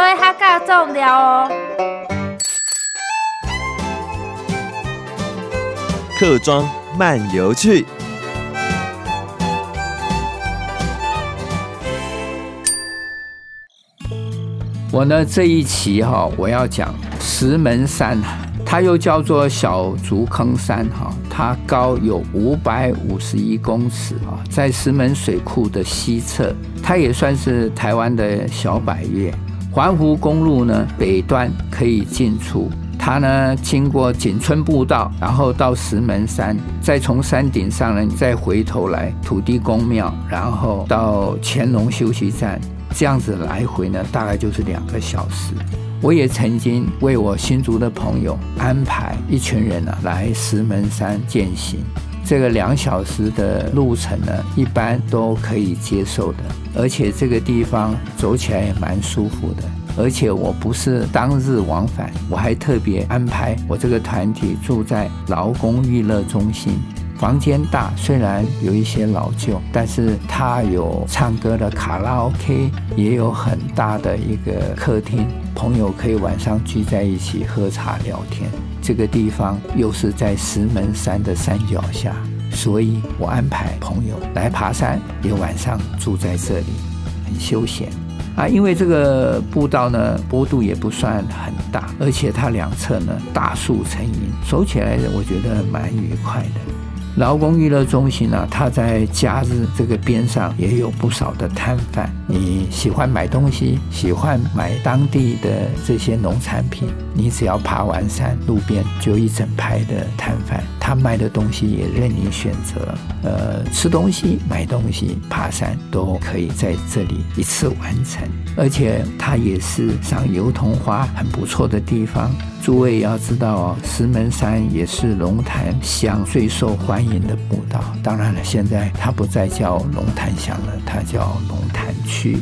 所以它较重要哦。客庄漫游去。我呢这一期哈，我要讲石门山，它又叫做小竹坑山哈，它高有五百五十一公尺啊，在石门水库的西侧，它也算是台湾的小百岳。环湖公路呢北端可以进出，它呢经过景村步道，然后到石门山，再从山顶上呢再回头来土地公庙，然后到乾隆休息站。这样子来回呢，大概就是两个小时。我也曾经为我新竹的朋友安排一群人呢、啊、来石门山践行，这个两小时的路程呢，一般都可以接受的。而且这个地方走起来也蛮舒服的。而且我不是当日往返，我还特别安排我这个团体住在劳工娱乐中心。房间大，虽然有一些老旧，但是它有唱歌的卡拉 OK，也有很大的一个客厅，朋友可以晚上聚在一起喝茶聊天。这个地方又是在石门山的山脚下，所以我安排朋友来爬山，也晚上住在这里，很休闲啊。因为这个步道呢，坡度也不算很大，而且它两侧呢大树成荫，走起来我觉得蛮愉快的。劳工娱乐中心呢、它在假日这个边上也有不少的摊贩。你喜欢买东西，喜欢买当地的这些农产品，你只要爬完山，路边就一整排的摊贩，他卖的东西也任你选择。呃，吃东西、买东西、爬山都可以在这里一次完成，而且它也是赏油桐花很不错的地方。诸位要知道哦，石门山也是龙潭乡最受欢迎的步道。当然了，现在它不再叫龙潭乡了，它叫龙潭区。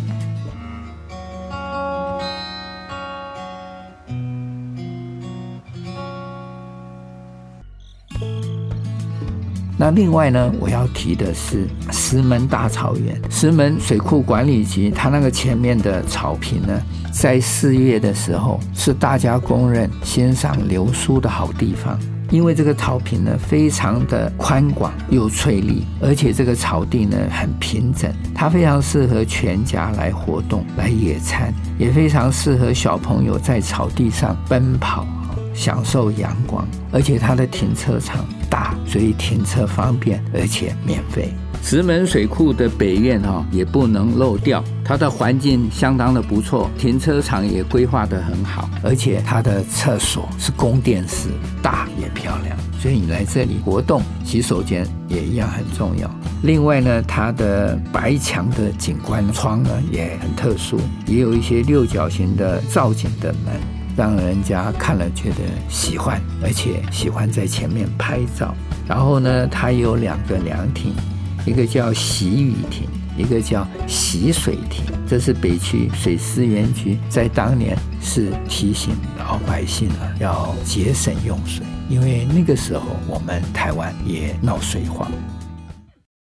那另外呢，我要提的是石门大草原，石门水库管理局，它那个前面的草坪呢，在四月的时候是大家公认欣赏流苏的好地方，因为这个草坪呢非常的宽广又翠绿，而且这个草地呢很平整，它非常适合全家来活动、来野餐，也非常适合小朋友在草地上奔跑。享受阳光，而且它的停车场大，所以停车方便，而且免费。石门水库的北苑哈也不能漏掉，它的环境相当的不错，停车场也规划得很好，而且它的厕所是供电式，大也漂亮，所以你来这里活动，洗手间也一样很重要。另外呢，它的白墙的景观窗呢也很特殊，也有一些六角形的造景的门。让人家看了觉得喜欢，而且喜欢在前面拍照。然后呢，它有两个凉亭，一个叫洗雨亭，一个叫洗水亭。这是北区水资源局在当年是提醒老百姓啊要节省用水，因为那个时候我们台湾也闹水荒。